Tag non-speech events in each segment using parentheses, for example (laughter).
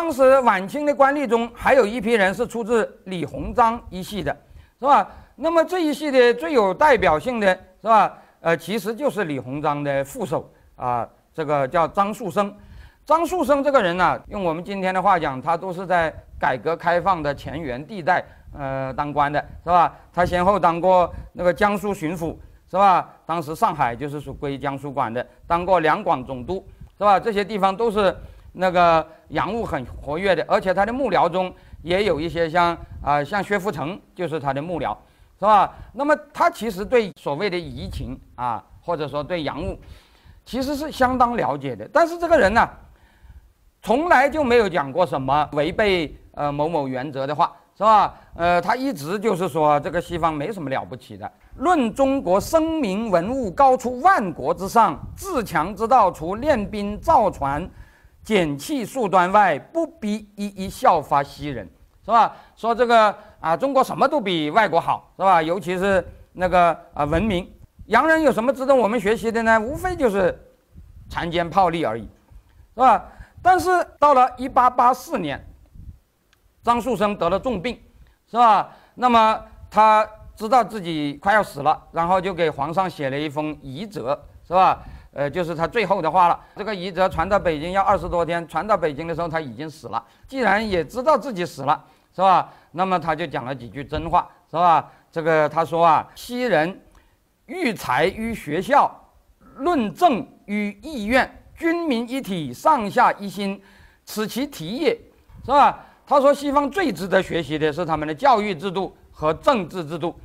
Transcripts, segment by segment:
当时晚清的官吏中还有一批人是出自李鸿章一系的，是吧？那么这一系的最有代表性的是吧？呃，其实就是李鸿章的副手啊，这个叫张树声。张树声这个人呢，用我们今天的话讲，他都是在改革开放的前沿地带呃当官的，是吧？他先后当过那个江苏巡抚，是吧？当时上海就是属归江苏管的，当过两广总督，是吧？这些地方都是那个洋务很活跃的，而且他的幕僚中也有一些像啊像薛福成就是他的幕僚。是吧？那么他其实对所谓的舆情啊，或者说对洋务，其实是相当了解的。但是这个人呢，从来就没有讲过什么违背呃某某原则的话，是吧？呃，他一直就是说这个西方没什么了不起的。论中国声名文物高出万国之上，自强之道除练兵造船、减气数端外，不必一一效法西人，是吧？说这个。啊，中国什么都比外国好，是吧？尤其是那个啊，文明。洋人有什么值得我们学习的呢？无非就是残奸暴戾而已，是吧？但是到了一八八四年，张树声得了重病，是吧？那么他知道自己快要死了，然后就给皇上写了一封遗折，是吧？呃，就是他最后的话了。这个遗折传到北京要二十多天，传到北京的时候他已经死了。既然也知道自己死了，是吧？那么他就讲了几句真话，是吧？这个他说啊，昔人育才于学校，论政于议院，军民一体，上下一心，此其体也，是吧？他说西方最值得学习的是他们的教育制度和政治制度，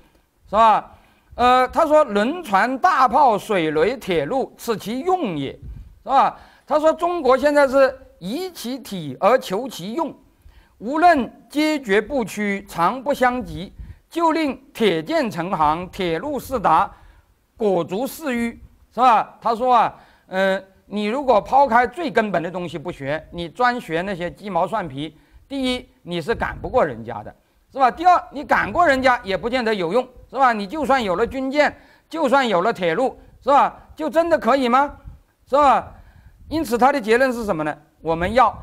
是吧？呃，他说轮船、大炮、水雷、铁路，此其用也，是吧？他说中国现在是以其体而求其用。无论阶绝不屈，长不相及，就令铁剑成行，铁路四达，裹足四隅，是吧？他说啊，嗯，你如果抛开最根本的东西不学，你专学那些鸡毛蒜皮，第一你是赶不过人家的，是吧？第二你赶过人家也不见得有用，是吧？你就算有了军舰，就算有了铁路，是吧？就真的可以吗？是吧？因此他的结论是什么呢？我们要。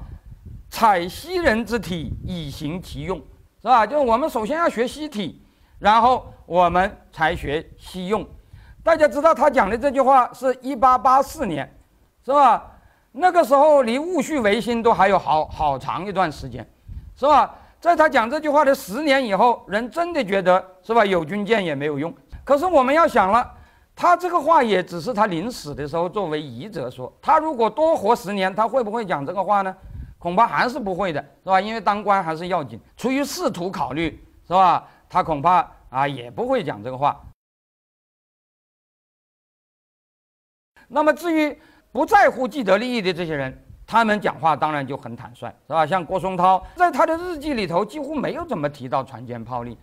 采西人之体以行其用，是吧？就是我们首先要学西体，然后我们才学西用。大家知道他讲的这句话是一八八四年，是吧？那个时候离戊戌维新都还有好好长一段时间，是吧？在他讲这句话的十年以后，人真的觉得是吧？有军舰也没有用。可是我们要想了，他这个话也只是他临死的时候作为遗者说。他如果多活十年，他会不会讲这个话呢？恐怕还是不会的，是吧？因为当官还是要紧。出于仕途考虑，是吧？他恐怕啊也不会讲这个话。那么至于不在乎既得利益的这些人，他们讲话当然就很坦率，是吧？像郭松涛在他的日记里头几乎没有怎么提到船坚炮利，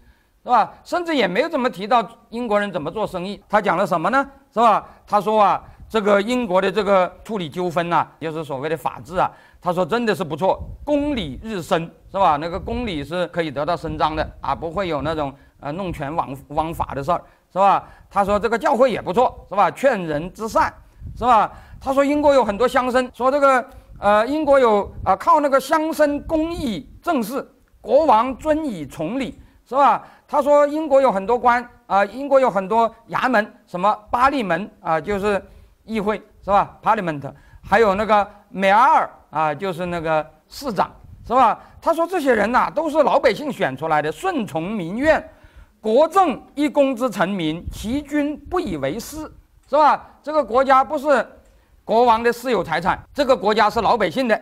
是吧？甚至也没有怎么提到英国人怎么做生意。他讲了什么呢？是吧？他说啊，这个英国的这个处理纠纷呐，就是所谓的法治啊。他说：“真的是不错，公理日升，是吧？那个公理是可以得到伸张的啊，不会有那种呃弄权枉枉法的事儿，是吧？”他说：“这个教会也不错，是吧？劝人之善，是吧？”他说：“英国有很多乡绅，说这个呃，英国有啊，靠那个乡绅公义正事，国王尊以崇礼，是吧？”他说：“英国有很多官啊，英国有很多衙门，什么巴利门啊，就是议会，是吧？Parliament，还有那个美阿尔。”啊，就是那个市长，是吧？他说这些人呐，都是老百姓选出来的，顺从民愿，国政一公之臣民，其君不以为私，是吧？这个国家不是国王的私有财产，这个国家是老百姓的，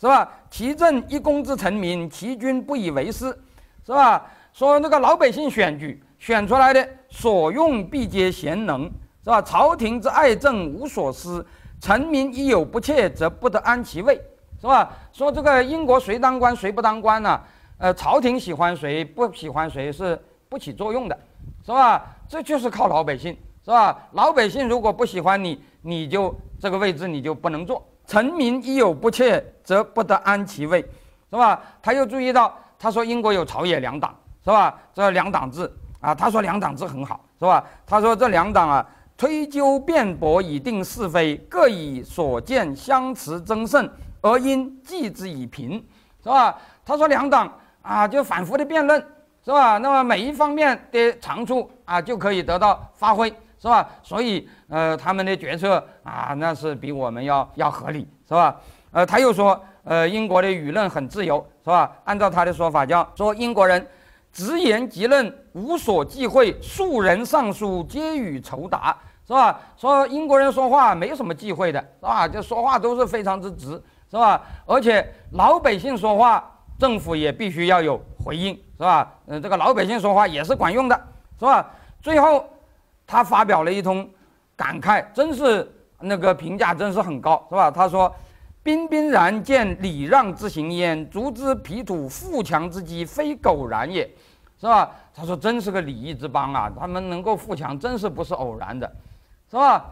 是吧？其政一公之臣民，其君不以为私，是吧？说那个老百姓选举选出来的，所用必皆贤能，是吧？朝廷之爱政无所失，臣民一有不切，则不得安其位。是吧？说这个英国谁当官谁不当官呢？呃，朝廷喜欢谁不喜欢谁是不起作用的，是吧？这就是靠老百姓，是吧？老百姓如果不喜欢你，你就这个位置你就不能坐。臣民一有不切，则不得安其位，是吧？他又注意到，他说英国有朝野两党，是吧？这两党制啊，他说两党制很好，是吧？他说这两党啊，推究辩驳以定是非，各以所见相持争胜。而因记之以平，是吧？他说两党啊就反复的辩论，是吧？那么每一方面的长处啊就可以得到发挥，是吧？所以呃他们的决策啊那是比我们要要合理，是吧？呃他又说呃英国的舆论很自由，是吧？按照他的说法叫说英国人直言极论，无所忌讳，数人上书皆予酬答。是吧？说英国人说话没什么忌讳的，是吧？就说话都是非常之直，是吧？而且老百姓说话，政府也必须要有回应，是吧？嗯，这个老百姓说话也是管用的，是吧？最后，他发表了一通感慨，真是那个评价真是很高，是吧？他说：“彬彬然见礼让之行焉，足之彼土富强之基，非苟然也，是吧？”他说：“真是个礼仪之邦啊，他们能够富强，真是不是偶然的。”是吧？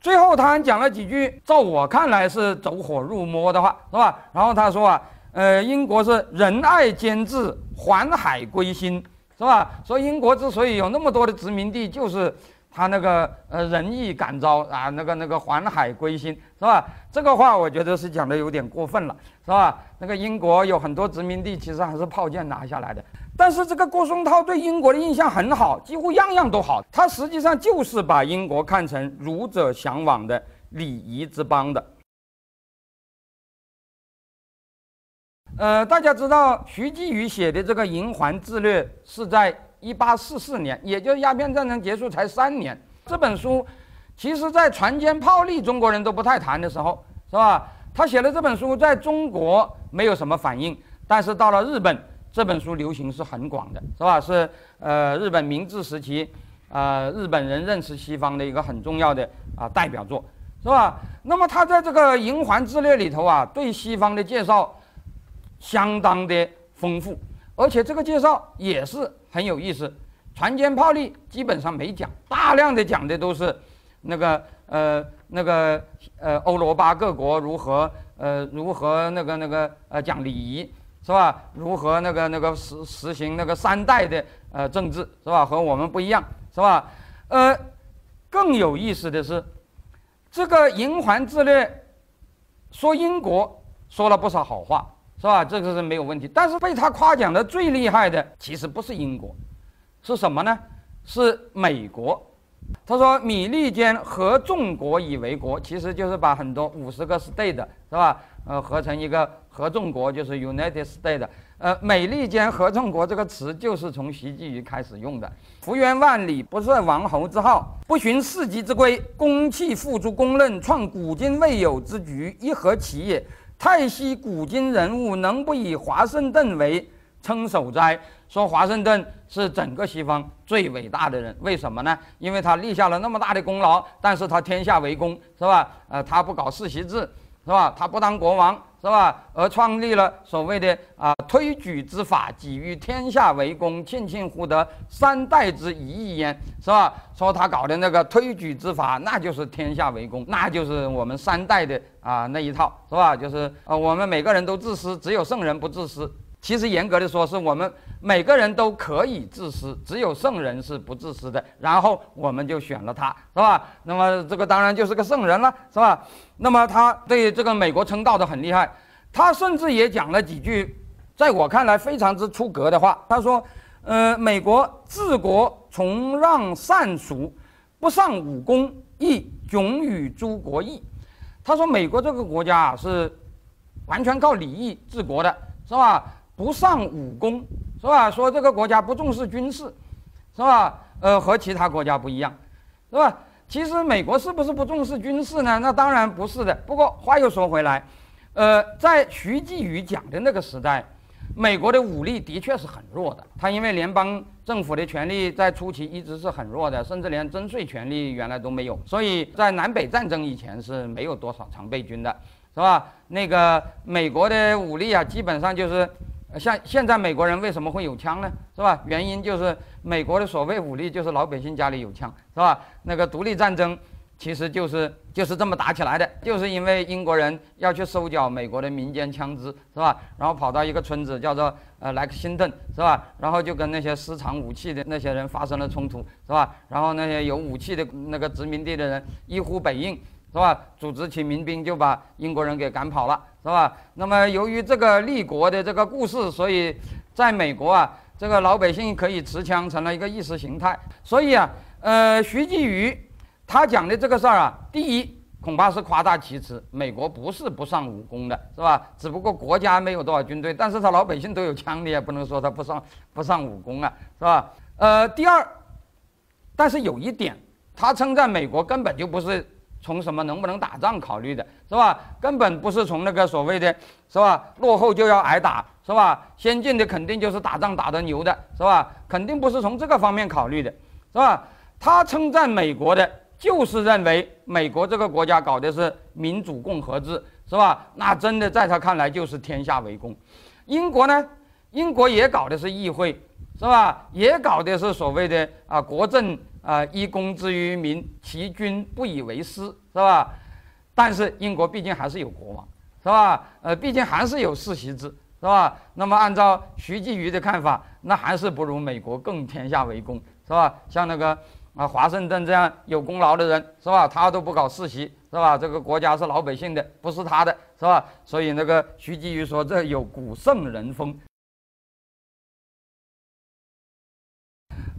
最后他还讲了几句，照我看来是走火入魔的话，是吧？然后他说啊，呃，英国是仁爱兼治，环海归心，是吧？说英国之所以有那么多的殖民地，就是他那个呃仁义感召啊，那个那个环海归心，是吧？这个话我觉得是讲的有点过分了，是吧？那个英国有很多殖民地，其实还是炮舰拿下来的。但是这个郭松涛对英国的印象很好，几乎样样都好。他实际上就是把英国看成儒者向往的礼仪之邦的。呃，大家知道徐继宇写的这个《银环志略》是在一八四四年，也就是鸦片战争结束才三年。这本书，其实在船坚炮利、中国人都不太谈的时候，是吧？他写的这本书在中国没有什么反应，但是到了日本。这本书流行是很广的，是吧？是呃，日本明治时期，呃，日本人认识西方的一个很重要的啊代表作，是吧？那么他在这个《银环志略》里头啊，对西方的介绍相当的丰富，而且这个介绍也是很有意思。船坚炮利基本上没讲，大量的讲的都是那个呃那个呃欧罗巴各国如何呃如何那个那个呃讲礼仪。是吧？如何那个那个实实行那个三代的呃政治是吧？和我们不一样是吧？呃，更有意思的是，这个《银环之略》说英国说了不少好话是吧？这个是没有问题。但是被他夸奖的最厉害的其实不是英国，是什么呢？是美国。他说：“米利坚合众国以为国，其实就是把很多五十个 state 是吧？呃，合成一个。”合众国就是 United States，呃，美利坚合众国这个词就是从习继于开始用的。幅员万里，不设王侯之号，不循世袭之规，公器付诸公论，创古今未有之局，一何其也？太息古今人物，能不以华盛顿为称首哉？说华盛顿是整个西方最伟大的人，为什么呢？因为他立下了那么大的功劳，但是他天下为公，是吧？呃，他不搞世袭制，是吧？他不当国王。是吧？而创立了所谓的啊推举之法，给予天下为公，庆庆乎得三代之一义焉，是吧？说他搞的那个推举之法，那就是天下为公，那就是我们三代的啊那一套，是吧？就是呃我们每个人都自私，只有圣人不自私。其实严格的说，是我们每个人都可以自私，只有圣人是不自私的。然后我们就选了他，是吧？那么这个当然就是个圣人了，是吧？那么他对这个美国称道的很厉害，他甚至也讲了几句，在我看来非常之出格的话。他说：“呃，美国治国崇让善俗，不尚武功，亦迥与诸国异。”他说美国这个国家是完全靠礼义治国的，是吧？不上武功，是吧？说这个国家不重视军事，是吧？呃，和其他国家不一样，是吧？其实美国是不是不重视军事呢？那当然不是的。不过话又说回来，呃，在徐继宇讲的那个时代，美国的武力的确是很弱的。他因为联邦政府的权力在初期一直是很弱的，甚至连征税权力原来都没有。所以在南北战争以前是没有多少常备军的，是吧？那个美国的武力啊，基本上就是。像现在美国人为什么会有枪呢？是吧？原因就是美国的所谓武力就是老百姓家里有枪，是吧？那个独立战争其实就是就是这么打起来的，就是因为英国人要去收缴美国的民间枪支，是吧？然后跑到一个村子叫做呃莱克辛顿，是吧？然后就跟那些私藏武器的那些人发生了冲突，是吧？然后那些有武器的那个殖民地的人一呼百应，是吧？组织起民兵就把英国人给赶跑了。是吧？那么由于这个立国的这个故事，所以在美国啊，这个老百姓可以持枪成了一个意识形态。所以啊，呃，徐继瑜他讲的这个事儿啊，第一恐怕是夸大其词，美国不是不上武功的，是吧？只不过国家没有多少军队，但是他老百姓都有枪，你也不能说他不上不上武功啊，是吧？呃，第二，但是有一点，他称赞美国根本就不是。从什么能不能打仗考虑的是吧？根本不是从那个所谓的，是吧？落后就要挨打，是吧？先进的肯定就是打仗打得牛的，是吧？肯定不是从这个方面考虑的，是吧？他称赞美国的，就是认为美国这个国家搞的是民主共和制，是吧？那真的在他看来就是天下为公。英国呢？英国也搞的是议会，是吧？也搞的是所谓的啊国政。啊，以公之于民，其君不以为私，是吧？但是英国毕竟还是有国王，是吧？呃，毕竟还是有世袭制，是吧？那么按照徐继瑜的看法，那还是不如美国更天下为公，是吧？像那个啊华盛顿这样有功劳的人，是吧？他都不搞世袭，是吧？这个国家是老百姓的，不是他的，是吧？所以那个徐继瑜说，这有古圣人风。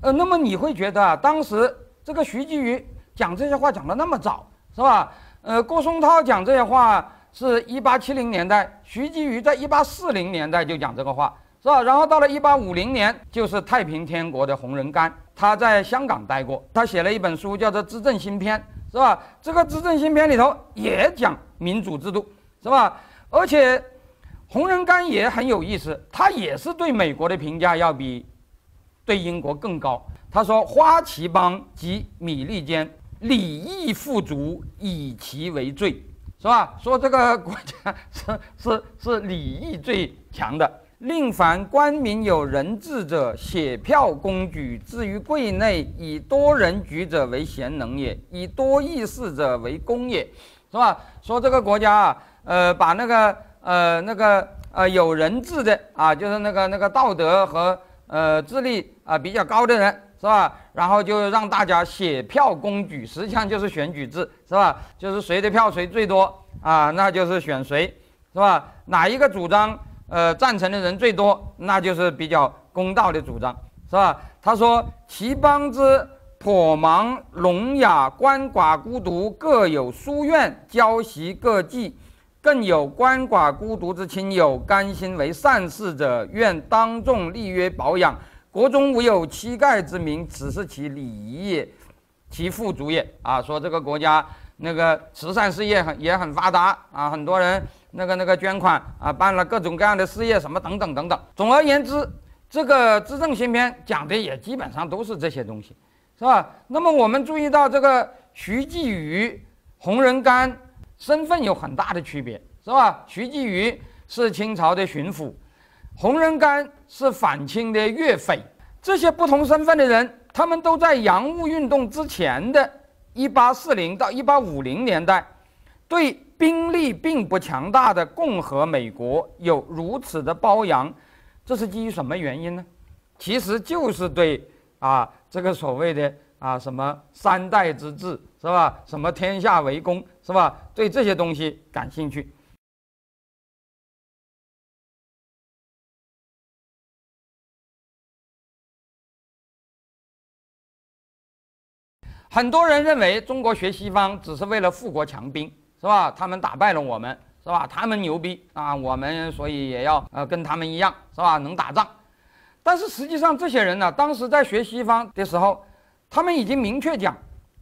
呃，那么你会觉得啊，当时这个徐继瑜讲这些话讲的那么早，是吧？呃，郭松涛讲这些话是一八七零年代，徐继瑜在一八四零年代就讲这个话，是吧？然后到了一八五零年，就是太平天国的洪仁玕，他在香港待过，他写了一本书叫做《资政新篇》，是吧？这个《资政新篇》里头也讲民主制度，是吧？而且洪仁玕也很有意思，他也是对美国的评价要比。对英国更高。他说：“花旗邦及米利坚，礼义富足，以其为最，是吧？说这个国家是 (laughs) 是是礼义最强的。令凡官民有人治者，写票公举，至于柜内，以多人举者为贤能也，以多议事者为公也，是吧？说这个国家啊，呃，把那个呃那个呃有人治的啊，就是那个那个道德和。”呃，智力啊比较高的人是吧？然后就让大家写票公举，实际上就是选举制是吧？就是谁的票谁最多啊，那就是选谁是吧？哪一个主张呃赞成的人最多，那就是比较公道的主张是吧？他说：“其邦之颇忙聋哑鳏寡孤独，各有书院，教习各技。”更有鳏寡孤独之亲友，甘心为善事者，愿当众立约保养。国中无有乞丐之名，此是其礼仪也，其富足也。啊，说这个国家那个慈善事业很也很发达啊，很多人那个那个捐款啊，办了各种各样的事业，什么等等等等。总而言之，这个《资政新篇》讲的也基本上都是这些东西，是吧？那么我们注意到这个徐继宇、洪仁玕。身份有很大的区别，是吧？徐继瑜是清朝的巡抚，洪仁玕是反清的岳匪。这些不同身份的人，他们都在洋务运动之前的1840到1850年代，对兵力并不强大的共和美国有如此的褒扬，这是基于什么原因呢？其实就是对啊，这个所谓的啊什么三代之治。是吧？什么天下为公，是吧？对这些东西感兴趣。很多人认为中国学西方只是为了富国强兵，是吧？他们打败了我们，是吧？他们牛逼啊，我们所以也要呃跟他们一样，是吧？能打仗。但是实际上，这些人呢，当时在学西方的时候，他们已经明确讲。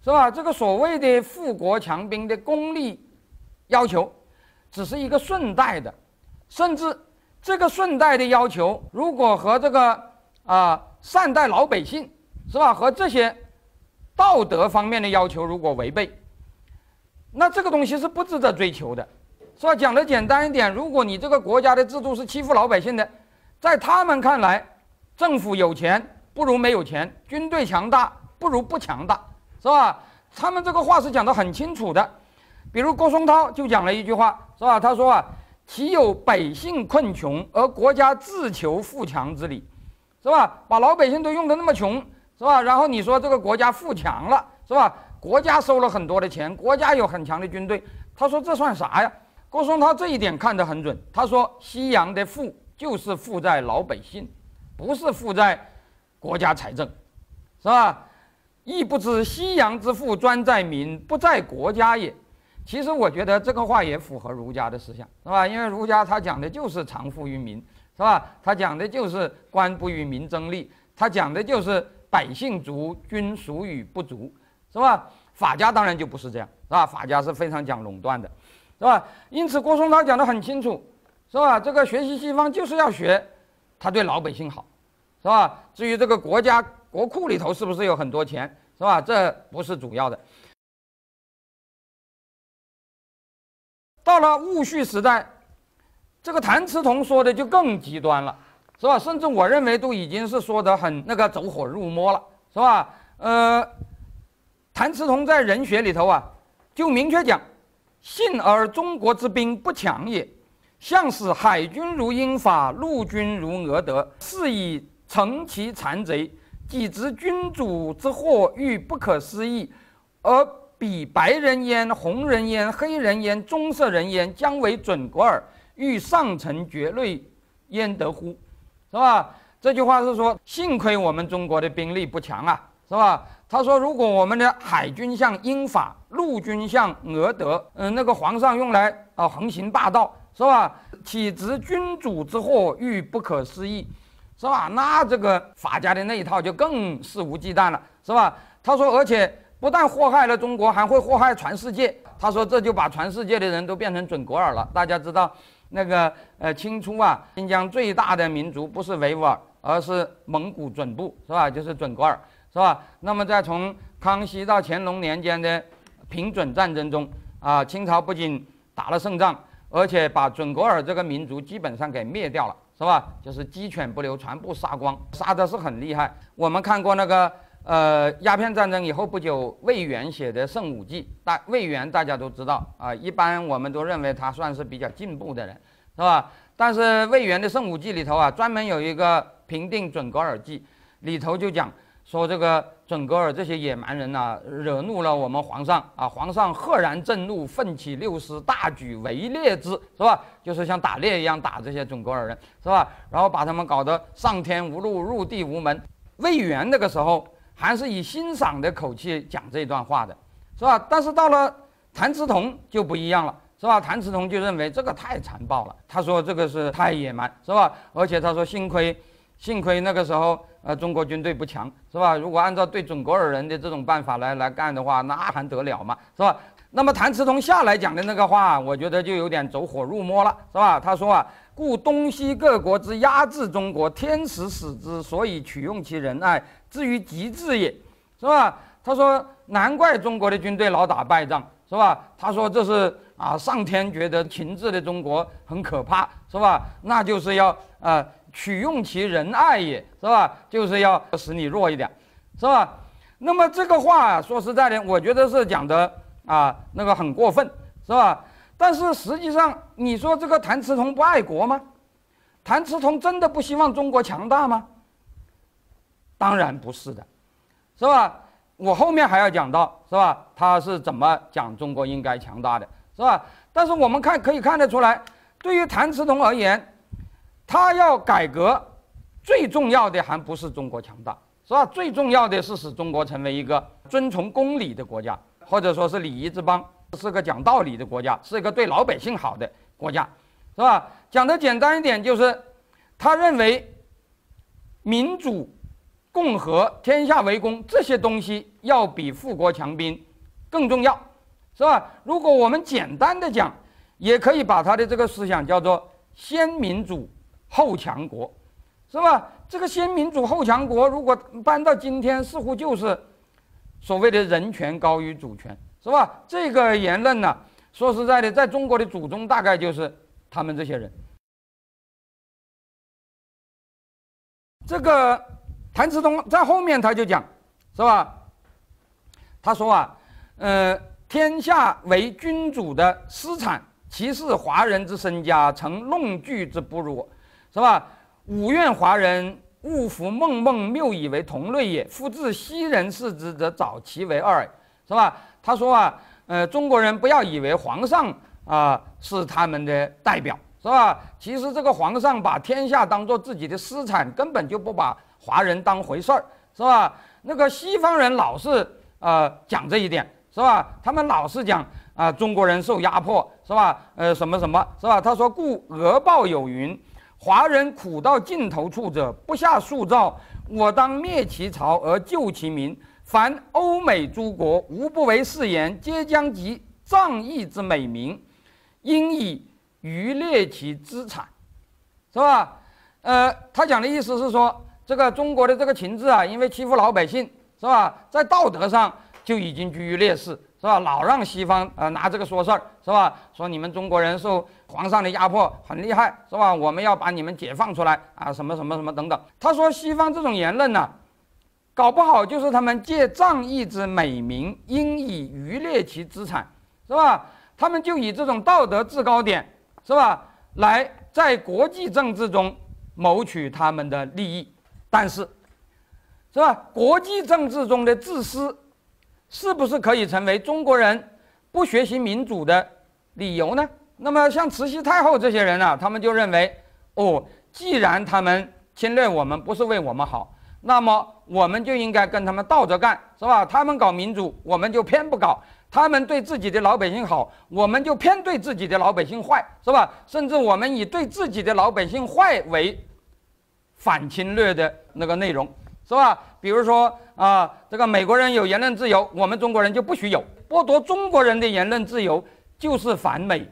是吧？这个所谓的富国强兵的功利要求，只是一个顺带的，甚至这个顺带的要求，如果和这个啊善待老百姓，是吧？和这些道德方面的要求如果违背，那这个东西是不值得追求的，是吧？讲的简单一点，如果你这个国家的制度是欺负老百姓的，在他们看来，政府有钱不如没有钱，军队强大不如不强大。是吧？他们这个话是讲得很清楚的，比如郭松涛就讲了一句话，是吧？他说啊，岂有百姓困穷而国家自求富强之理，是吧？把老百姓都用得那么穷，是吧？然后你说这个国家富强了，是吧？国家收了很多的钱，国家有很强的军队，他说这算啥呀？郭松涛这一点看得很准。他说：“西洋的富就是富在老百姓，不是富在国家财政，是吧？亦不知西洋之富专在民，不在国家也。”其实我觉得这个话也符合儒家的思想，是吧？因为儒家他讲的就是常富于民，是吧？他讲的就是官不与民争利，他讲的就是百姓足，君属与不足，是吧？法家当然就不是这样，是吧？法家是非常讲垄断的。是吧？因此，郭松涛讲得很清楚，是吧？这个学习西方就是要学他对老百姓好，是吧？至于这个国家国库里头是不是有很多钱，是吧？这不是主要的。到了戊戌时代，这个谭嗣同说的就更极端了，是吧？甚至我认为都已经是说的很那个走火入魔了，是吧？呃，谭嗣同在《人学》里头啊，就明确讲。信而中国之兵不强也，向使海军如英法，陆军如俄德，是以乘其残贼，己知君主之祸欲不可思议，而彼白人焉、红人焉、黑人焉、棕色人焉，将为准国耳，欲上层绝类，焉得乎？是吧？这句话是说，幸亏我们中国的兵力不强啊，是吧？他说：“如果我们的海军像英法，陆军像俄德，嗯，那个皇上用来啊横行霸道，是吧？岂知君主之祸欲不可思议，是吧？那这个法家的那一套就更肆无忌惮了，是吧？他说，而且不但祸害了中国，还会祸害全世界。他说，这就把全世界的人都变成准格尔了。大家知道，那个呃，清初啊，新疆最大的民族不是维吾尔，而是蒙古准部，是吧？就是准格尔。”是吧？那么在从康熙到乾隆年间的平准战争中，啊，清朝不仅打了胜仗，而且把准噶尔这个民族基本上给灭掉了，是吧？就是鸡犬不留，全部杀光，杀的是很厉害。我们看过那个呃鸦片战争以后不久，魏源写的《圣武记》，大魏源大家都知道啊，一般我们都认为他算是比较进步的人，是吧？但是魏源的《圣武记》里头啊，专门有一个评定准格尔记，里头就讲。说这个准噶尔这些野蛮人呐，惹怒了我们皇上啊！皇上赫然震怒，奋起六师，大举围猎之，是吧？就是像打猎一样打这些准噶尔人，是吧？然后把他们搞得上天无路，入地无门。魏源那个时候还是以欣赏的口气讲这段话的，是吧？但是到了谭嗣同就不一样了，是吧？谭嗣同就认为这个太残暴了，他说这个是太野蛮，是吧？而且他说幸亏。幸亏那个时候，呃，中国军队不强，是吧？如果按照对准格尔人的这种办法来来干的话，那还得了嘛，是吧？那么谭嗣同下来讲的那个话，我觉得就有点走火入魔了，是吧？他说啊，故东西各国之压制中国，天时使之，所以取用其仁爱，至于极致也，是吧？他说难怪中国的军队老打败仗，是吧？他说这是啊，上天觉得秦制的中国很可怕，是吧？那就是要啊。取用其仁爱也是吧？就是要使你弱一点，是吧？那么这个话说实在的，我觉得是讲的啊，那个很过分，是吧？但是实际上，你说这个谭嗣同不爱国吗？谭嗣同真的不希望中国强大吗？当然不是的，是吧？我后面还要讲到，是吧？他是怎么讲中国应该强大的，是吧？但是我们看可以看得出来，对于谭嗣同而言。他要改革，最重要的还不是中国强大，是吧？最重要的是使中国成为一个遵从公理的国家，或者说是礼仪之邦，是个讲道理的国家，是一个对老百姓好的国家，是吧？讲的简单一点，就是他认为民主、共和、天下为公这些东西要比富国强兵更重要，是吧？如果我们简单的讲，也可以把他的这个思想叫做先民主。后强国，是吧？这个先民主后强国，如果搬到今天，似乎就是所谓的人权高于主权，是吧？这个言论呢，说实在的，在中国的祖宗大概就是他们这些人。这个谭嗣同在后面他就讲，是吧？他说啊，呃，天下为君主的私产，其是华人之身家，成弄具之不如。是吧？五愿华人勿服梦梦谬以为同类也。夫自西人视之，则早其为二，是吧？他说啊，呃，中国人不要以为皇上啊是他们的代表，是吧？其实这个皇上把天下当做自己的私产，根本就不把华人当回事儿，是吧？那个西方人老是呃讲这一点，是吧？他们老是讲啊中国人受压迫，是吧？呃什么什么，是吧？他说故俄报有云，华人苦到尽头处者，不下数兆，我当灭其曹而救其民。凡欧美诸国无不为誓言，皆将及仗义之美名，应以渔猎其资产，是吧？呃，他讲的意思是说，这个中国的这个情志啊，因为欺负老百姓，是吧？在道德上就已经居于劣势，是吧？老让西方呃拿这个说事儿，是吧？说你们中国人受皇上的压迫很厉害，是吧？我们要把你们解放出来啊，什么什么什么等等。他说西方这种言论呢。搞不好就是他们借仗义之美名，应以渔猎其资产，是吧？他们就以这种道德制高点，是吧？来在国际政治中谋取他们的利益。但是，是吧？国际政治中的自私，是不是可以成为中国人不学习民主的理由呢？那么，像慈禧太后这些人呢，他们就认为，哦，既然他们侵略我们，不是为我们好。那么我们就应该跟他们倒着干，是吧？他们搞民主，我们就偏不搞；他们对自己的老百姓好，我们就偏对自己的老百姓坏，是吧？甚至我们以对自己的老百姓坏为反侵略的那个内容，是吧？比如说啊，这个美国人有言论自由，我们中国人就不许有；剥夺中国人的言论自由就是反美，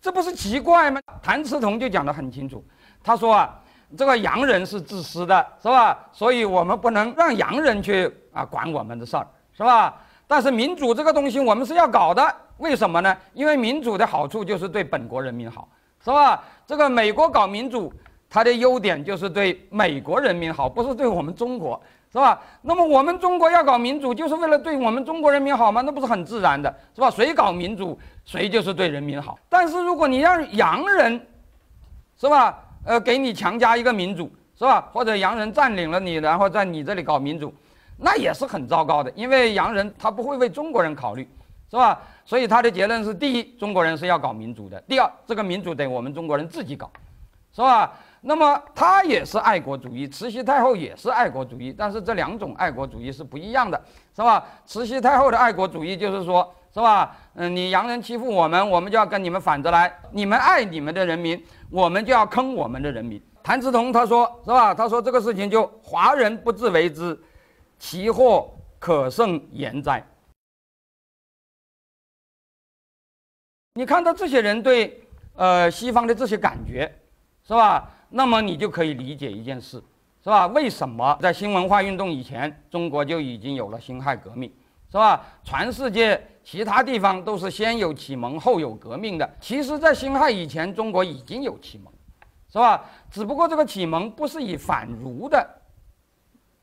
这不是奇怪吗？谭嗣同就讲得很清楚，他说啊。这个洋人是自私的，是吧？所以我们不能让洋人去啊管我们的事儿，是吧？但是民主这个东西我们是要搞的，为什么呢？因为民主的好处就是对本国人民好，是吧？这个美国搞民主，它的优点就是对美国人民好，不是对我们中国，是吧？那么我们中国要搞民主，就是为了对我们中国人民好吗？那不是很自然的，是吧？谁搞民主，谁就是对人民好。但是如果你让洋人，是吧？呃，给你强加一个民主是吧？或者洋人占领了你，然后在你这里搞民主，那也是很糟糕的。因为洋人他不会为中国人考虑，是吧？所以他的结论是：第一，中国人是要搞民主的；第二，这个民主得我们中国人自己搞，是吧？那么他也是爱国主义，慈禧太后也是爱国主义，但是这两种爱国主义是不一样的，是吧？慈禧太后的爱国主义就是说，是吧？嗯，你洋人欺负我们，我们就要跟你们反着来。你们爱你们的人民。我们就要坑我们的人民。谭嗣同他说是吧？他说这个事情就华人不自为之，其祸可胜言哉。你看到这些人对呃西方的这些感觉，是吧？那么你就可以理解一件事，是吧？为什么在新文化运动以前，中国就已经有了辛亥革命，是吧？全世界。其他地方都是先有启蒙后有革命的，其实，在辛亥以前，中国已经有启蒙，是吧？只不过这个启蒙不是以反儒的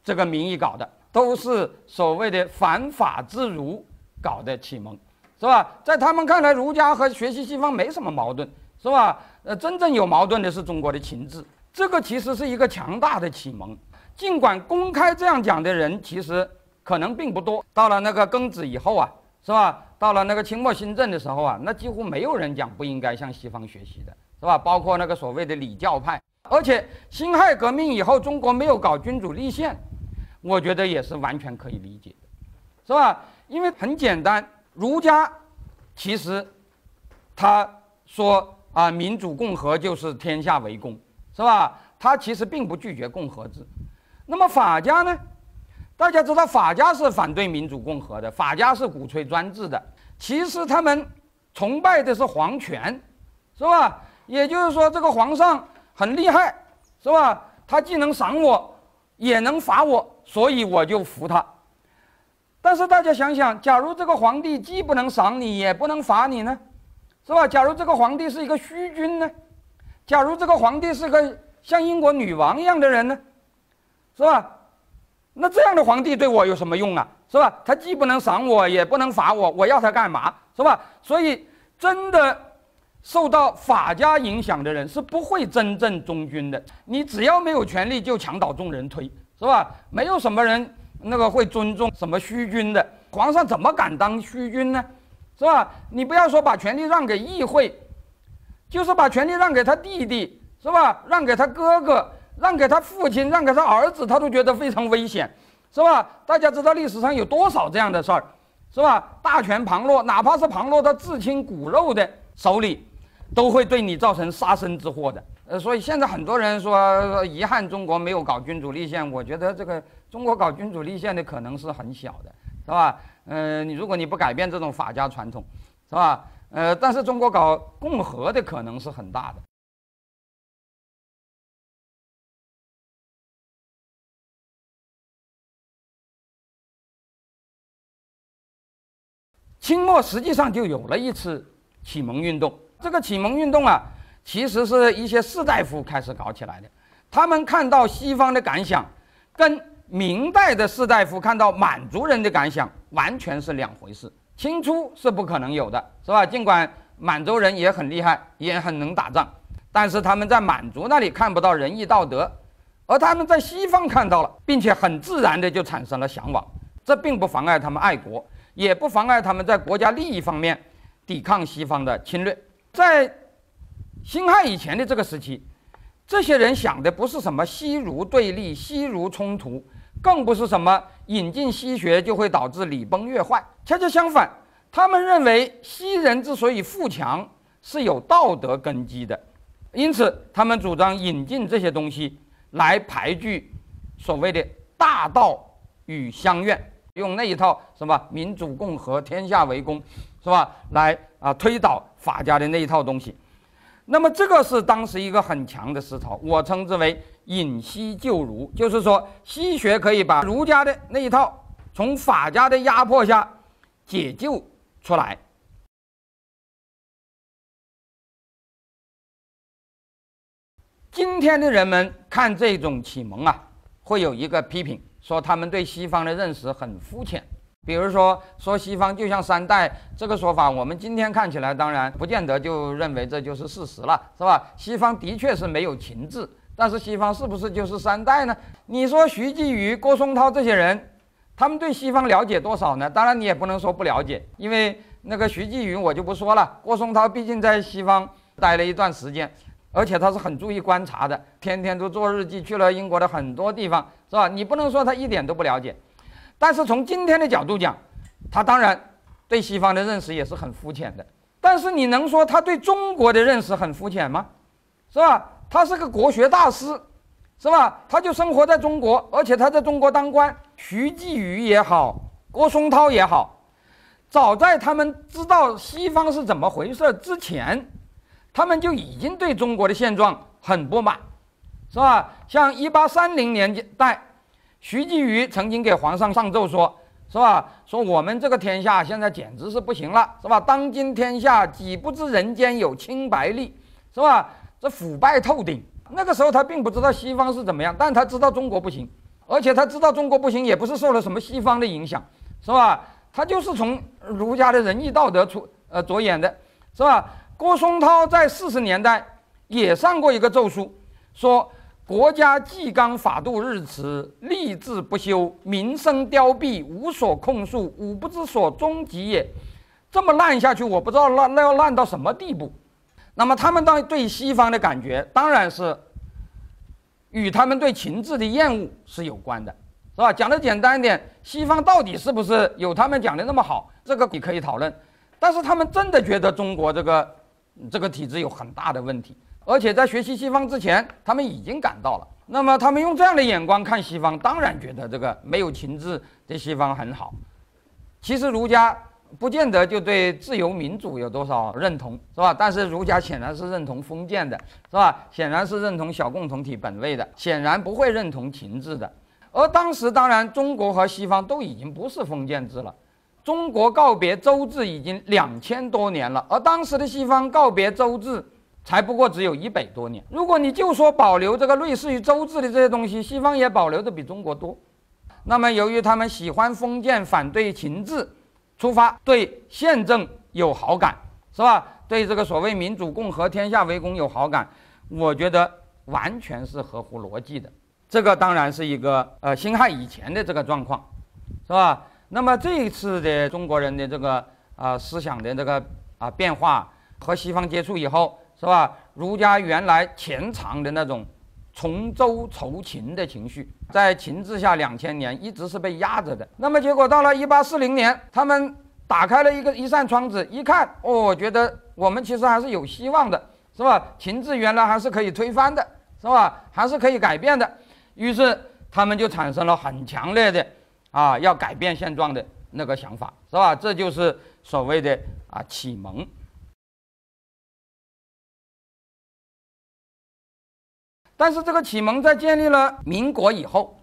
这个名义搞的，都是所谓的反法治儒搞的启蒙，是吧？在他们看来，儒家和学习西方没什么矛盾，是吧？呃，真正有矛盾的是中国的情志，这个其实是一个强大的启蒙，尽管公开这样讲的人其实可能并不多。到了那个庚子以后啊。是吧？到了那个清末新政的时候啊，那几乎没有人讲不应该向西方学习的，是吧？包括那个所谓的礼教派。而且辛亥革命以后，中国没有搞君主立宪，我觉得也是完全可以理解的，是吧？因为很简单，儒家其实他说啊，民主共和就是天下为公，是吧？他其实并不拒绝共和制。那么法家呢？大家知道法家是反对民主共和的，法家是鼓吹专制的。其实他们崇拜的是皇权，是吧？也就是说，这个皇上很厉害，是吧？他既能赏我，也能罚我，所以我就服他。但是大家想想，假如这个皇帝既不能赏你，也不能罚你呢，是吧？假如这个皇帝是一个虚君呢？假如这个皇帝是个像英国女王一样的人呢？是吧？那这样的皇帝对我有什么用啊？是吧？他既不能赏我，也不能罚我，我要他干嘛？是吧？所以，真的受到法家影响的人是不会真正忠君的。你只要没有权力，就墙倒众人推，是吧？没有什么人那个会尊重什么虚君的。皇上怎么敢当虚君呢？是吧？你不要说把权力让给议会，就是把权力让给他弟弟，是吧？让给他哥哥，让给他父亲，让给他儿子，他都觉得非常危险，是吧？大家知道历史上有多少这样的事儿，是吧？大权旁落，哪怕是旁落到至亲骨肉的手里，都会对你造成杀身之祸的。呃，所以现在很多人说遗憾中国没有搞君主立宪，我觉得这个中国搞君主立宪的可能是很小的，是吧？嗯，你如果你不改变这种法家传统，是吧？呃，但是中国搞共和的可能是很大的。清末实际上就有了一次启蒙运动，这个启蒙运动啊，其实是一些士大夫开始搞起来的，他们看到西方的感想，跟。明代的士大夫看到满族人的感想完全是两回事，清初是不可能有的，是吧？尽管满洲人也很厉害，也很能打仗，但是他们在满族那里看不到仁义道德，而他们在西方看到了，并且很自然的就产生了向往。这并不妨碍他们爱国，也不妨碍他们在国家利益方面抵抗西方的侵略。在辛亥以前的这个时期，这些人想的不是什么西儒对立、西儒冲突。更不是什么引进西学就会导致礼崩乐坏，恰恰相反，他们认为西人之所以富强是有道德根基的，因此他们主张引进这些东西来排拒所谓的大道与乡愿，用那一套什么民主共和天下为公，是吧？来啊推倒法家的那一套东西。那么这个是当时一个很强的思潮，我称之为引西救儒，就是说西学可以把儒家的那一套从法家的压迫下解救出来。今天的人们看这种启蒙啊，会有一个批评，说他们对西方的认识很肤浅。比如说，说西方就像三代这个说法，我们今天看起来当然不见得就认为这就是事实了，是吧？西方的确是没有情志，但是西方是不是就是三代呢？你说徐继宇、郭松涛这些人，他们对西方了解多少呢？当然你也不能说不了解，因为那个徐继宇我就不说了，郭松涛毕竟在西方待了一段时间，而且他是很注意观察的，天天都做日记，去了英国的很多地方，是吧？你不能说他一点都不了解。但是从今天的角度讲，他当然对西方的认识也是很肤浅的。但是你能说他对中国的认识很肤浅吗？是吧？他是个国学大师，是吧？他就生活在中国，而且他在中国当官。徐继宇也好，郭松涛也好，早在他们知道西方是怎么回事之前，他们就已经对中国的现状很不满，是吧？像一八三零年代。徐继宇曾经给皇上上奏说，是吧？说我们这个天下现在简直是不行了，是吧？当今天下几不知人间有清白吏，是吧？这腐败透顶。那个时候他并不知道西方是怎么样，但他知道中国不行，而且他知道中国不行也不是受了什么西方的影响，是吧？他就是从儒家的仁义道德出呃着眼的，是吧？郭松涛在四十年代也上过一个奏书，说。国家纪纲法度日迟，吏治不修，民生凋敝，无所控诉，吾不知所终极也。这么烂下去，我不知道烂那要烂到什么地步。那么他们当对西方的感觉，当然是与他们对情志的厌恶是有关的，是吧？讲的简单一点，西方到底是不是有他们讲的那么好？这个你可以讨论。但是他们真的觉得中国这个这个体制有很大的问题。而且在学习西方之前，他们已经感到了。那么他们用这样的眼光看西方，当然觉得这个没有情志的西方很好。其实儒家不见得就对自由民主有多少认同，是吧？但是儒家显然是认同封建的，是吧？显然是认同小共同体本位的，显然不会认同情制的。而当时当然中国和西方都已经不是封建制了，中国告别周制已经两千多年了，而当时的西方告别周制。才不过只有一百多年。如果你就说保留这个类似于周制的这些东西，西方也保留的比中国多。那么，由于他们喜欢封建，反对秦制，出发对宪政有好感，是吧？对这个所谓民主共和、天下为公有好感，我觉得完全是合乎逻辑的。这个当然是一个呃辛亥以前的这个状况，是吧？那么这一次的中国人的这个啊思想的这个啊变化和西方接触以后，是吧？儒家原来潜藏的那种从周仇秦的情绪，在秦治下两千年一直是被压着的。那么结果到了一八四零年，他们打开了一个一扇窗子，一看，哦，觉得我们其实还是有希望的，是吧？秦治原来还是可以推翻的，是吧？还是可以改变的。于是他们就产生了很强烈的啊要改变现状的那个想法，是吧？这就是所谓的啊启蒙。但是这个启蒙在建立了民国以后，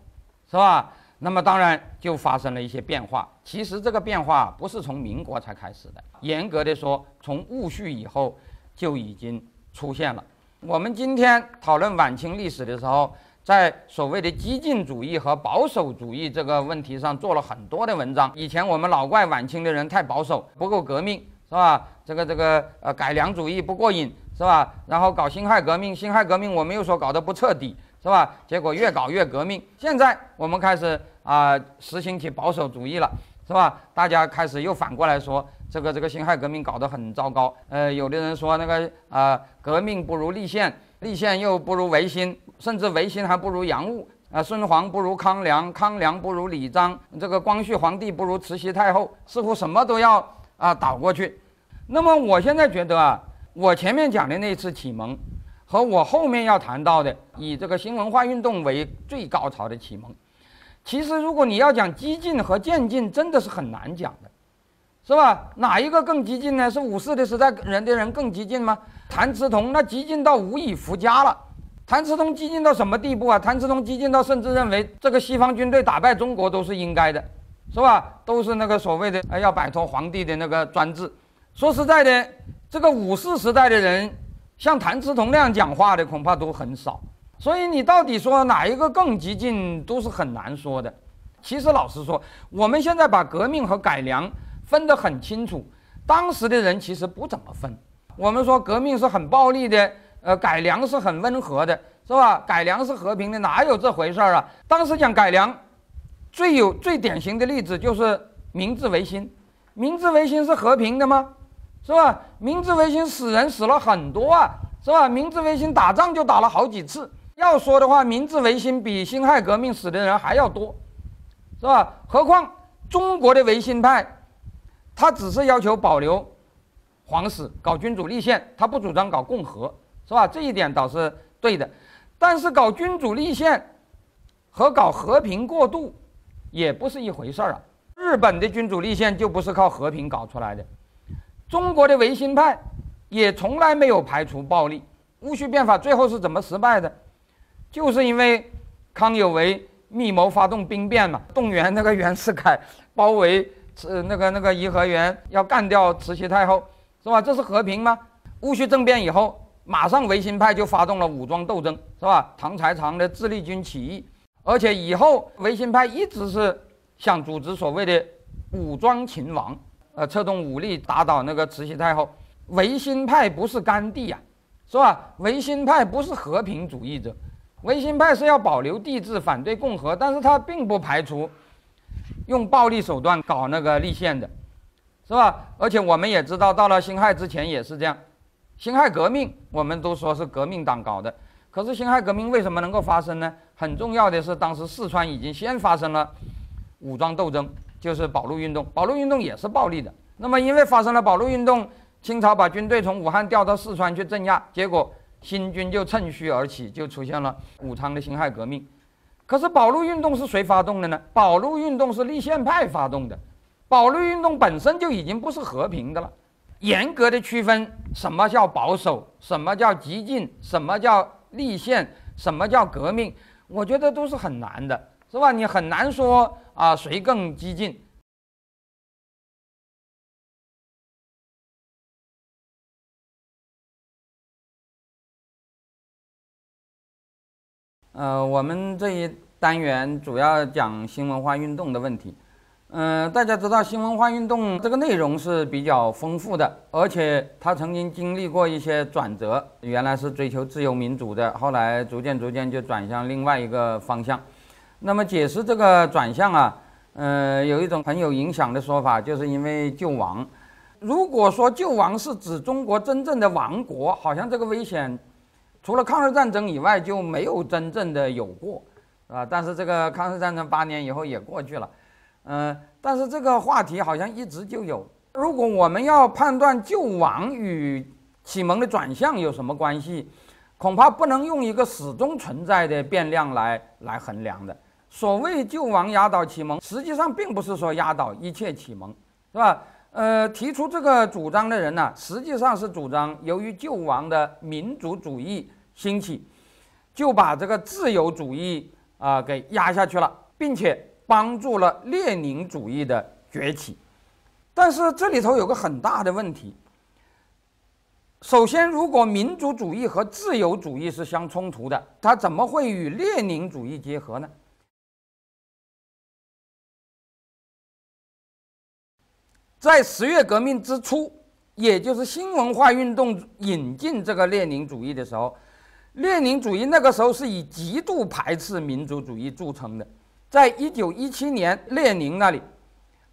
是吧？那么当然就发生了一些变化。其实这个变化不是从民国才开始的，严格的说，从戊戌以后就已经出现了。我们今天讨论晚清历史的时候，在所谓的激进主义和保守主义这个问题上做了很多的文章。以前我们老怪晚清的人太保守，不够革命，是吧？这个这个呃改良主义不过瘾。是吧？然后搞辛亥革命，辛亥革命我们又说搞得不彻底，是吧？结果越搞越革命。现在我们开始啊实行起保守主义了，是吧？大家开始又反过来说这个这个辛亥革命搞得很糟糕。呃，有的人说那个啊革命不如立宪，立宪又不如维新，甚至维新还不如洋务。啊，孙黄不如康梁，康梁不如李章，这个光绪皇帝不如慈禧太后，似乎什么都要啊倒过去。那么我现在觉得啊。我前面讲的那次启蒙，和我后面要谈到的以这个新文化运动为最高潮的启蒙，其实如果你要讲激进和渐进，真的是很难讲的，是吧？哪一个更激进呢？是五四的时代人的人更激进吗？谭嗣同那激进到无以复加了。谭嗣同激进到什么地步啊？谭嗣同激进到甚至认为这个西方军队打败中国都是应该的，是吧？都是那个所谓的哎要摆脱皇帝的那个专制。说实在的。这个五四时代的人，像谭嗣同那样讲话的恐怕都很少，所以你到底说哪一个更激进，都是很难说的。其实老实说，我们现在把革命和改良分得很清楚，当时的人其实不怎么分。我们说革命是很暴力的，呃，改良是很温和的，是吧？改良是和平的，哪有这回事儿啊？当时讲改良，最有最典型的例子就是明治维新。明治维新是和平的吗？是吧？明治维新死人死了很多啊，是吧？明治维新打仗就打了好几次。要说的话，明治维新比辛亥革命死的人还要多，是吧？何况中国的维新派，他只是要求保留皇室，搞君主立宪，他不主张搞共和，是吧？这一点倒是对的。但是搞君主立宪和搞和平过渡也不是一回事儿啊。日本的君主立宪就不是靠和平搞出来的。中国的维新派也从来没有排除暴力。戊戌变法最后是怎么失败的？就是因为康有为密谋发动兵变嘛，动员那个袁世凯包围慈那个那个颐和园，要干掉慈禧太后，是吧？这是和平吗？戊戌政变以后，马上维新派就发动了武装斗争，是吧？唐才常的自立军起义，而且以后维新派一直是想组织所谓的武装秦王。呃，策动武力打倒那个慈禧太后，维新派不是甘地呀，是吧？维新派不是和平主义者，维新派是要保留帝制，反对共和，但是他并不排除用暴力手段搞那个立宪的，是吧？而且我们也知道，到了辛亥之前也是这样，辛亥革命我们都说是革命党搞的，可是辛亥革命为什么能够发生呢？很重要的是，当时四川已经先发生了武装斗争。就是保路运动，保路运动也是暴力的。那么，因为发生了保路运动，清朝把军队从武汉调到四川去镇压，结果新军就趁虚而起，就出现了武昌的辛亥革命。可是，保路运动是谁发动的呢？保路运动是立宪派发动的。保路运动本身就已经不是和平的了。严格的区分什么叫保守，什么叫激进，什么叫立宪，什么叫革命，我觉得都是很难的，是吧？你很难说。啊，谁更激进？呃，我们这一单元主要讲新文化运动的问题。嗯，大家知道新文化运动这个内容是比较丰富的，而且它曾经经历过一些转折。原来是追求自由民主的，后来逐渐逐渐就转向另外一个方向。那么解释这个转向啊，呃，有一种很有影响的说法，就是因为救亡，如果说救亡是指中国真正的亡国，好像这个危险除了抗日战争以外就没有真正的有过，啊，但是这个抗日战争八年以后也过去了，嗯，但是这个话题好像一直就有。如果我们要判断救亡与启蒙的转向有什么关系，恐怕不能用一个始终存在的变量来来衡量的。所谓救亡压倒启蒙，实际上并不是说压倒一切启蒙，是吧？呃，提出这个主张的人呢，实际上是主张由于救亡的民族主义兴起，就把这个自由主义啊给压下去了，并且帮助了列宁主义的崛起。但是这里头有个很大的问题。首先，如果民族主义和自由主义是相冲突的，它怎么会与列宁主义结合呢？在十月革命之初，也就是新文化运动引进这个列宁主义的时候，列宁主义那个时候是以极度排斥民族主义著称的。在一九一七年，列宁那里。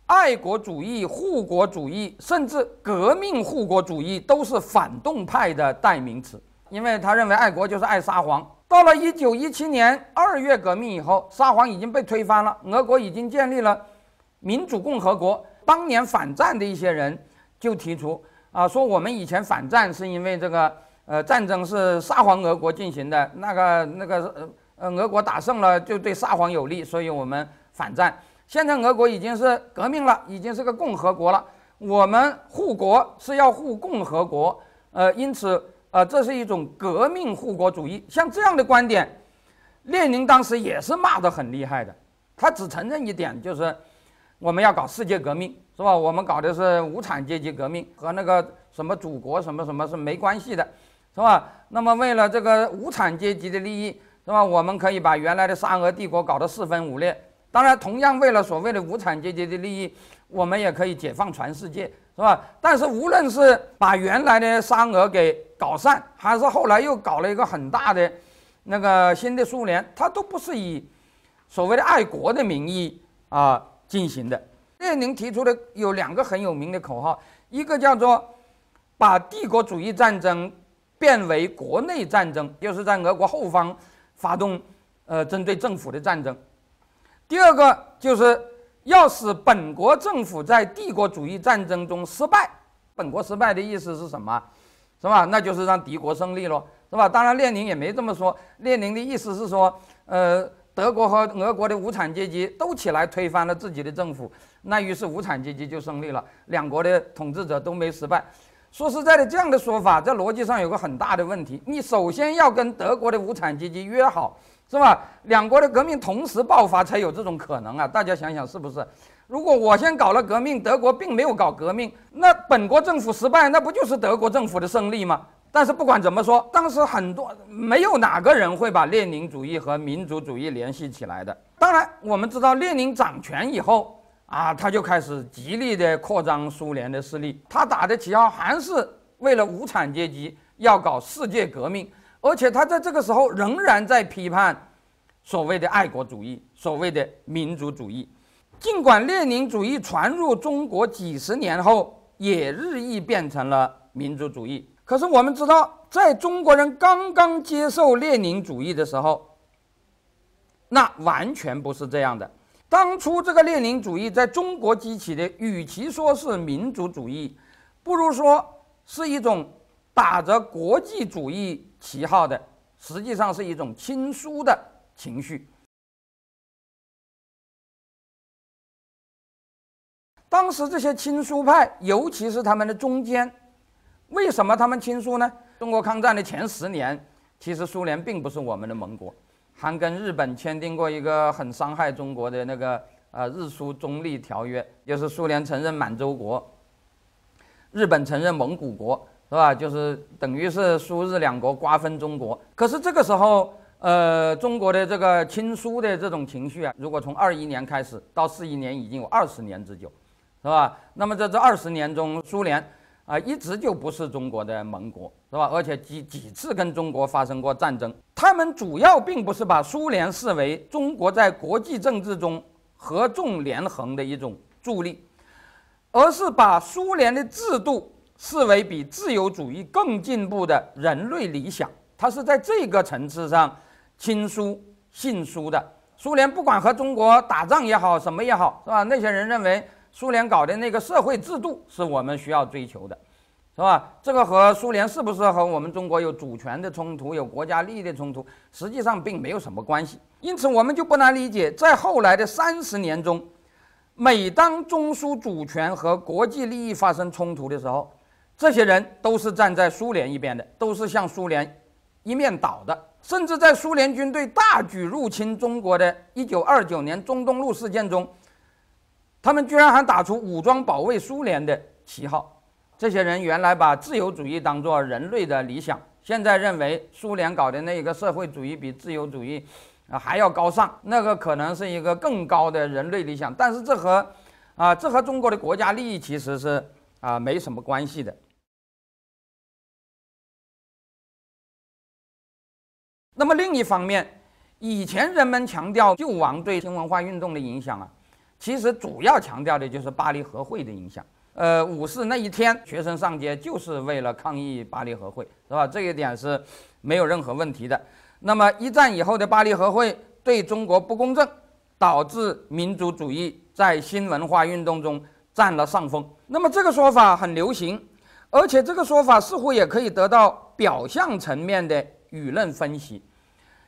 爱国主义、护国主义，甚至革命护国主义，都是反动派的代名词。因为他认为爱国就是爱沙皇。到了一九一七年二月革命以后，沙皇已经被推翻了，俄国已经建立了民主共和国。当年反战的一些人就提出啊，说我们以前反战是因为这个呃战争是沙皇俄国进行的，那个那个呃俄国打胜了就对沙皇有利，所以我们反战。现在俄国已经是革命了，已经是个共和国了。我们护国是要护共和国，呃，因此，呃，这是一种革命护国主义。像这样的观点，列宁当时也是骂得很厉害的。他只承认一点，就是我们要搞世界革命，是吧？我们搞的是无产阶级革命，和那个什么祖国什么什么是没关系的，是吧？那么为了这个无产阶级的利益，是吧？我们可以把原来的沙俄帝国搞得四分五裂。当然，同样为了所谓的无产阶级的利益，我们也可以解放全世界，是吧？但是无论是把原来的沙俄给搞散，还是后来又搞了一个很大的那个新的苏联，它都不是以所谓的爱国的名义啊进行的。列宁提出的有两个很有名的口号，一个叫做把帝国主义战争变为国内战争，就是在俄国后方发动呃针对政府的战争。第二个就是要使本国政府在帝国主义战争中失败。本国失败的意思是什么？是吧？那就是让敌国胜利喽，是吧？当然，列宁也没这么说。列宁的意思是说，呃，德国和俄国的无产阶级都起来推翻了自己的政府，那于是无产阶级就胜利了，两国的统治者都没失败。说实在的，这样的说法在逻辑上有个很大的问题。你首先要跟德国的无产阶级约好。是吧？两国的革命同时爆发才有这种可能啊！大家想想是不是？如果我先搞了革命，德国并没有搞革命，那本国政府失败，那不就是德国政府的胜利吗？但是不管怎么说，当时很多没有哪个人会把列宁主义和民族主义联系起来的。当然，我们知道列宁掌权以后啊，他就开始极力的扩张苏联的势力，他打的旗号还是为了无产阶级要搞世界革命。而且他在这个时候仍然在批判所谓的爱国主义、所谓的民族主义。尽管列宁主义传入中国几十年后，也日益变成了民族主义。可是我们知道，在中国人刚刚接受列宁主义的时候，那完全不是这样的。当初这个列宁主义在中国激起的，与其说是民族主义，不如说是一种打着国际主义。旗号的实际上是一种亲苏的情绪。当时这些亲苏派，尤其是他们的中间，为什么他们亲苏呢？中国抗战的前十年，其实苏联并不是我们的盟国，还跟日本签订过一个很伤害中国的那个呃日苏中立条约，就是苏联承认满洲国，日本承认蒙古国。是吧？就是等于是苏日两国瓜分中国。可是这个时候，呃，中国的这个亲苏的这种情绪啊，如果从二一年开始到四一年，已经有二十年之久，是吧？那么在这二十年中，苏联啊一直就不是中国的盟国，是吧？而且几几次跟中国发生过战争。他们主要并不是把苏联视为中国在国际政治中合纵连横的一种助力。而是把苏联的制度视为比自由主义更进步的人类理想。他是在这个层次上亲苏信苏的。苏联不管和中国打仗也好，什么也好，是吧？那些人认为苏联搞的那个社会制度是我们需要追求的，是吧？这个和苏联是不是和我们中国有主权的冲突、有国家利益的冲突，实际上并没有什么关系。因此，我们就不难理解，在后来的三十年中，每当中苏主权和国际利益发生冲突的时候，这些人都是站在苏联一边的，都是向苏联。一面倒的，甚至在苏联军队大举入侵中国的一九二九年中东路事件中，他们居然还打出武装保卫苏联的旗号。这些人原来把自由主义当作人类的理想，现在认为苏联搞的那个社会主义比自由主义啊还要高尚，那个可能是一个更高的人类理想。但是这和啊这和中国的国家利益其实是啊没什么关系的。那么另一方面，以前人们强调救亡对新文化运动的影响啊，其实主要强调的就是巴黎和会的影响。呃，五四那一天，学生上街就是为了抗议巴黎和会，是吧？这一点是没有任何问题的。那么一战以后的巴黎和会对中国不公正，导致民族主义在新文化运动中占了上风。那么这个说法很流行，而且这个说法似乎也可以得到表象层面的舆论分析。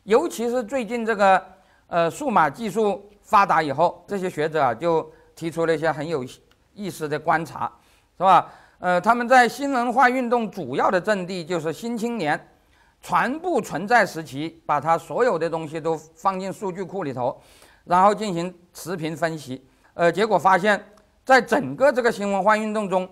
尤其是最近这个呃数码技术发达以后，这些学者啊就提出了一些很有意思的观察，是吧？呃，他们在新文化运动主要的阵地就是《新青年》，全部存在时期，把它所有的东西都放进数据库里头，然后进行持平分析。呃，结果发现，在整个这个新文化运动中，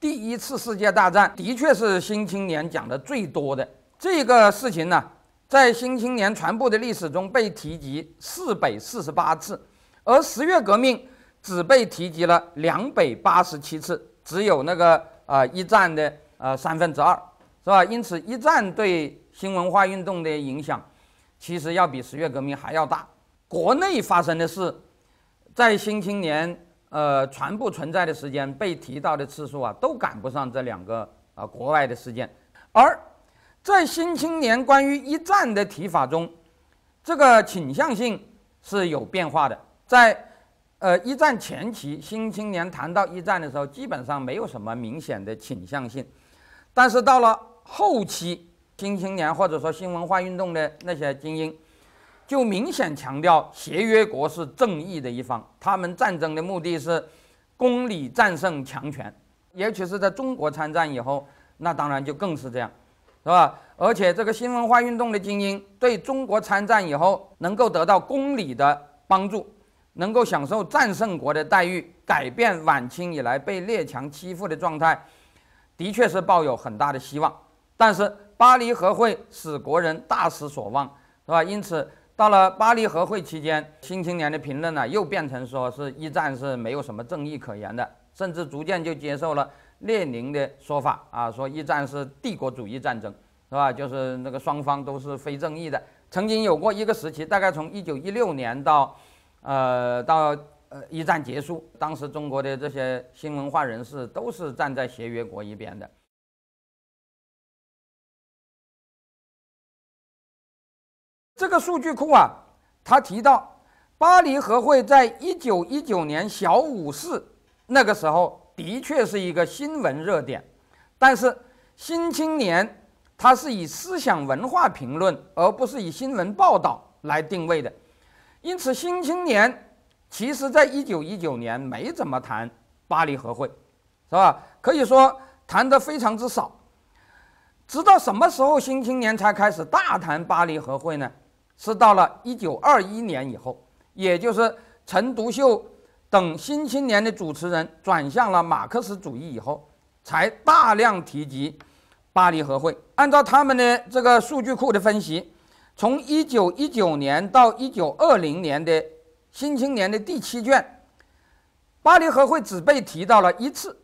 第一次世界大战的确是《新青年》讲的最多的这个事情呢。在《新青年》传播的历史中被提及四百四十八次，而十月革命只被提及了两百八十七次，只有那个呃一战的呃三分之二，是吧？因此，一战对新文化运动的影响，其实要比十月革命还要大。国内发生的事，在《新青年》呃全部存在的时间被提到的次数啊，都赶不上这两个啊国外的事件，而。在《新青年》关于一战的提法中，这个倾向性是有变化的。在呃一战前期，《新青年》谈到一战的时候，基本上没有什么明显的倾向性。但是到了后期，《新青年》或者说新文化运动的那些精英，就明显强调协约国是正义的一方，他们战争的目的是公理战胜强权。尤其是在中国参战以后，那当然就更是这样。是吧？而且这个新文化运动的精英对中国参战以后能够得到公理的帮助，能够享受战胜国的待遇，改变晚清以来被列强欺负的状态，的确是抱有很大的希望。但是巴黎和会使国人大失所望，是吧？因此到了巴黎和会期间，《新青年》的评论呢又变成说是一战是没有什么正义可言的，甚至逐渐就接受了。列宁的说法啊，说一战是帝国主义战争，是吧？就是那个双方都是非正义的。曾经有过一个时期，大概从一九一六年到，呃，到呃一战结束，当时中国的这些新文化人士都是站在协约国一边的。这个数据库啊，他提到巴黎和会在一九一九年小五四那个时候。的确是一个新闻热点，但是《新青年》它是以思想文化评论，而不是以新闻报道来定位的，因此《新青年》其实在一九一九年没怎么谈巴黎和会，是吧？可以说谈得非常之少。直到什么时候《新青年》才开始大谈巴黎和会呢？是到了一九二一年以后，也就是陈独秀。等《新青年》的主持人转向了马克思主义以后，才大量提及巴黎和会。按照他们的这个数据库的分析，从1919年到1920年的《新青年》的第七卷，巴黎和会只被提到了一次，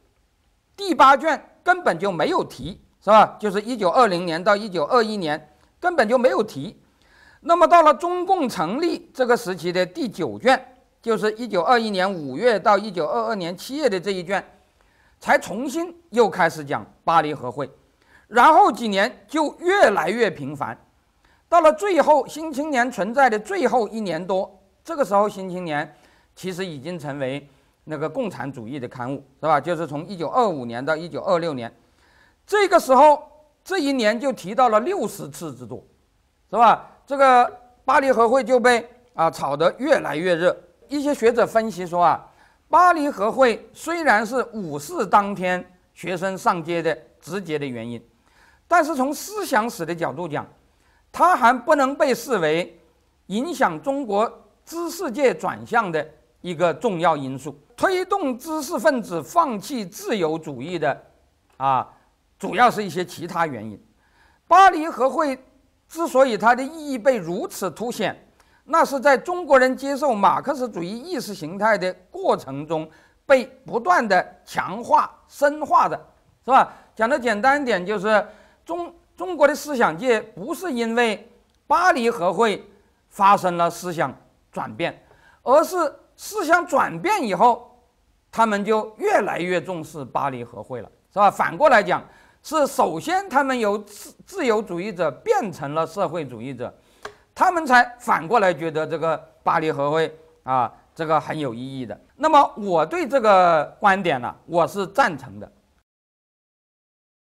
第八卷根本就没有提，是吧？就是1920年到1921年根本就没有提。那么到了中共成立这个时期的第九卷。就是一九二一年五月到一九二二年七月的这一卷，才重新又开始讲巴黎和会，然后几年就越来越频繁，到了最后，《新青年》存在的最后一年多，这个时候，《新青年》其实已经成为那个共产主义的刊物，是吧？就是从一九二五年到一九二六年，这个时候这一年就提到了六十次之多，是吧？这个巴黎和会就被啊炒得越来越热。一些学者分析说啊，巴黎和会虽然是五四当天学生上街的直接的原因，但是从思想史的角度讲，它还不能被视为影响中国知识界转向的一个重要因素。推动知识分子放弃自由主义的啊，主要是一些其他原因。巴黎和会之所以它的意义被如此凸显。那是在中国人接受马克思主义意识形态的过程中被不断的强化、深化的，是吧？讲的简单一点，就是中中国的思想界不是因为巴黎和会发生了思想转变，而是思想转变以后，他们就越来越重视巴黎和会了，是吧？反过来讲，是首先他们由自自由主义者变成了社会主义者。他们才反过来觉得这个巴黎和会啊，这个很有意义的。那么我对这个观点呢，我是赞成的。